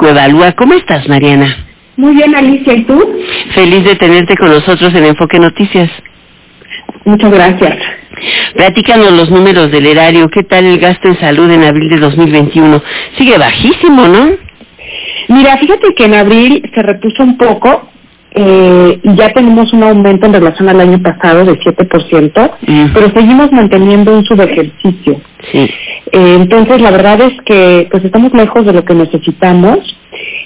Evalúa. ¿Cómo estás, Mariana? Muy bien, Alicia, ¿y tú? Feliz de tenerte con nosotros en Enfoque Noticias. Muchas gracias. Platícanos los números del erario. ¿Qué tal el gasto en salud en abril de 2021? Sigue bajísimo, ¿no? Mira, fíjate que en abril se repuso un poco eh, y ya tenemos un aumento en relación al año pasado de 7%, Mm. pero seguimos manteniendo un subejercicio. Sí. Eh, entonces, la verdad es que pues estamos lejos de lo que necesitamos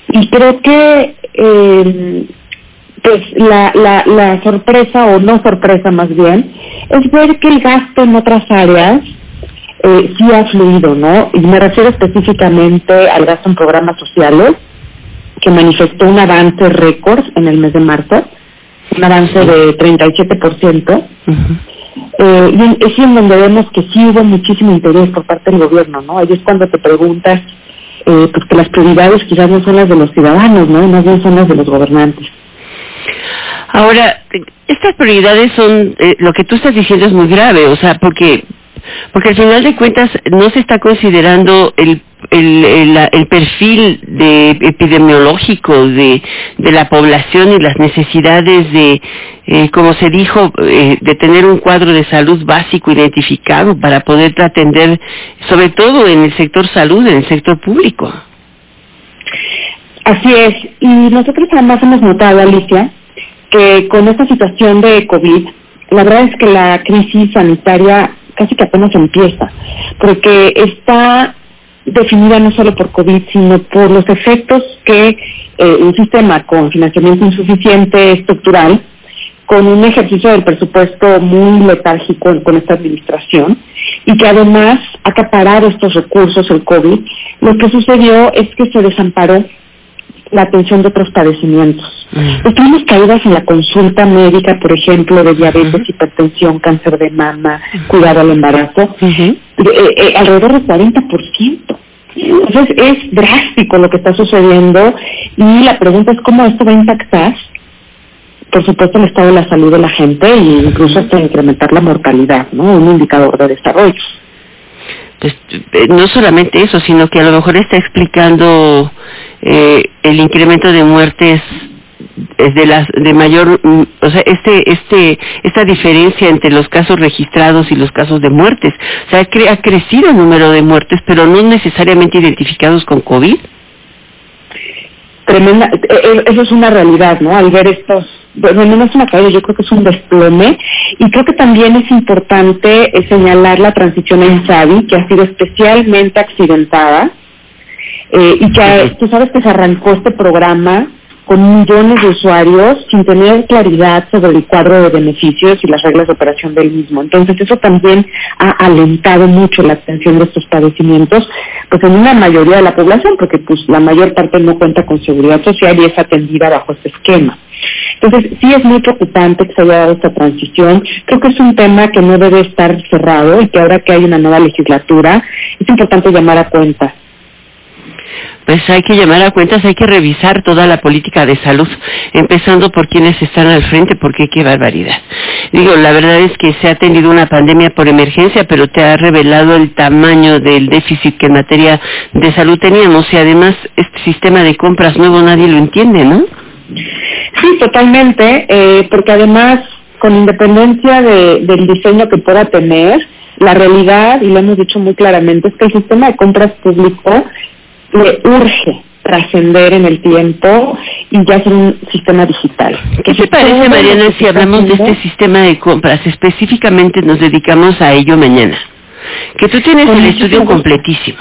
y creo que eh, pues la, la, la sorpresa o no sorpresa más bien es ver que el gasto en otras áreas eh, sí ha fluido, ¿no? Y me refiero específicamente al gasto en programas sociales que manifestó un avance récord en el mes de marzo, un avance de 37%. Ujú. Eh, y es en donde vemos que sí hubo muchísimo interés por parte del gobierno, ¿no? Ahí es cuando te preguntas, eh, pues que las prioridades quizás no son las de los ciudadanos, ¿no? Más bien son las de los gobernantes. Ahora, estas prioridades son, eh, lo que tú estás diciendo es muy grave, o sea, porque porque al final de cuentas no se está considerando el el, el, el perfil de epidemiológico de, de la población y las necesidades de, eh, como se dijo, eh, de tener un cuadro de salud básico identificado para poder atender, sobre todo en el sector salud, en el sector público. Así es. Y nosotros además hemos notado, Alicia, que con esta situación de COVID, la verdad es que la crisis sanitaria casi que apenas empieza, porque está definida no solo por COVID, sino por los efectos que eh, un sistema con financiamiento insuficiente estructural, con un ejercicio del presupuesto muy letárgico con esta administración, y que además acaparado estos recursos, el COVID, lo que sucedió es que se desamparó la atención de otros padecimientos. Pues tuvimos caídas en la consulta médica, por ejemplo, de diabetes, hipertensión, cáncer de mama, cuidado al embarazo, eh, eh, alrededor del 40%. Entonces es drástico lo que está sucediendo y la pregunta es cómo esto va a impactar, por supuesto, el estado de la salud de la gente e incluso hasta incrementar la mortalidad, ¿no? Un indicador de desarrollo. pues eh, no solamente eso, sino que a lo mejor está explicando eh, el incremento de muertes de las de mayor mm, o sea este este esta diferencia entre los casos registrados y los casos de muertes. O sea cre- ha crecido el número de muertes pero no necesariamente identificados con covid. Tremenda, eh, eh, eso es una realidad, ¿no? Al ver estos, bueno, no es una caída, yo creo que es un desplome. Y creo que también es importante eh, señalar la transición en Savi, que ha sido especialmente accidentada eh, y que tú sabes que se arrancó este programa con millones de usuarios sin tener claridad sobre el cuadro de beneficios y las reglas de operación del mismo. Entonces eso también ha alentado mucho la atención de estos padecimientos, pues en una mayoría de la población, porque pues la mayor parte no cuenta con seguridad social y es atendida bajo este esquema. Entonces sí es muy preocupante que se haya dado esta transición. Creo que es un tema que no debe estar cerrado y que ahora que hay una nueva legislatura es importante llamar a cuenta. Pues hay que llamar a cuentas, hay que revisar toda la política de salud, empezando por quienes están al frente, porque qué barbaridad. Digo, la verdad es que se ha tenido una pandemia por emergencia, pero te ha revelado el tamaño del déficit que en materia de salud teníamos y además este sistema de compras nuevo nadie lo entiende, ¿no? Sí, totalmente, eh, porque además, con independencia de- del diseño que pueda tener, la realidad, y lo hemos dicho muy claramente, es que el sistema de compras público le urge trascender en el tiempo y ya ser un sistema digital. ¿Qué te parece, Mariana, si hablamos de este sistema de compras? Específicamente nos dedicamos a ello mañana. Que tú tienes el estudio completísimo.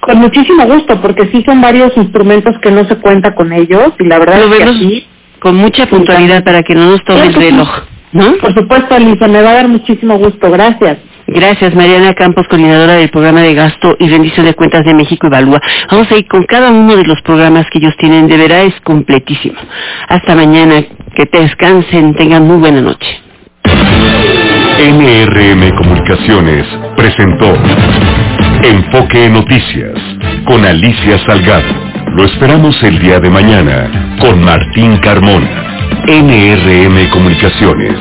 Con muchísimo gusto, porque sí son varios instrumentos que no se cuenta con ellos y la verdad Lo es que así, con mucha puntualidad para que no nos tome el reloj, ¿no? por supuesto, Alicia, me va a dar muchísimo gusto. Gracias. Gracias, Mariana Campos, coordinadora del programa de gasto y rendición de cuentas de México Evalúa. Vamos a ir con cada uno de los programas que ellos tienen, de verdad es completísimo. Hasta mañana, que te descansen, tengan muy buena noche. NRM Comunicaciones presentó Enfoque Noticias con Alicia Salgado. Lo esperamos el día de mañana con Martín Carmona. NRM Comunicaciones.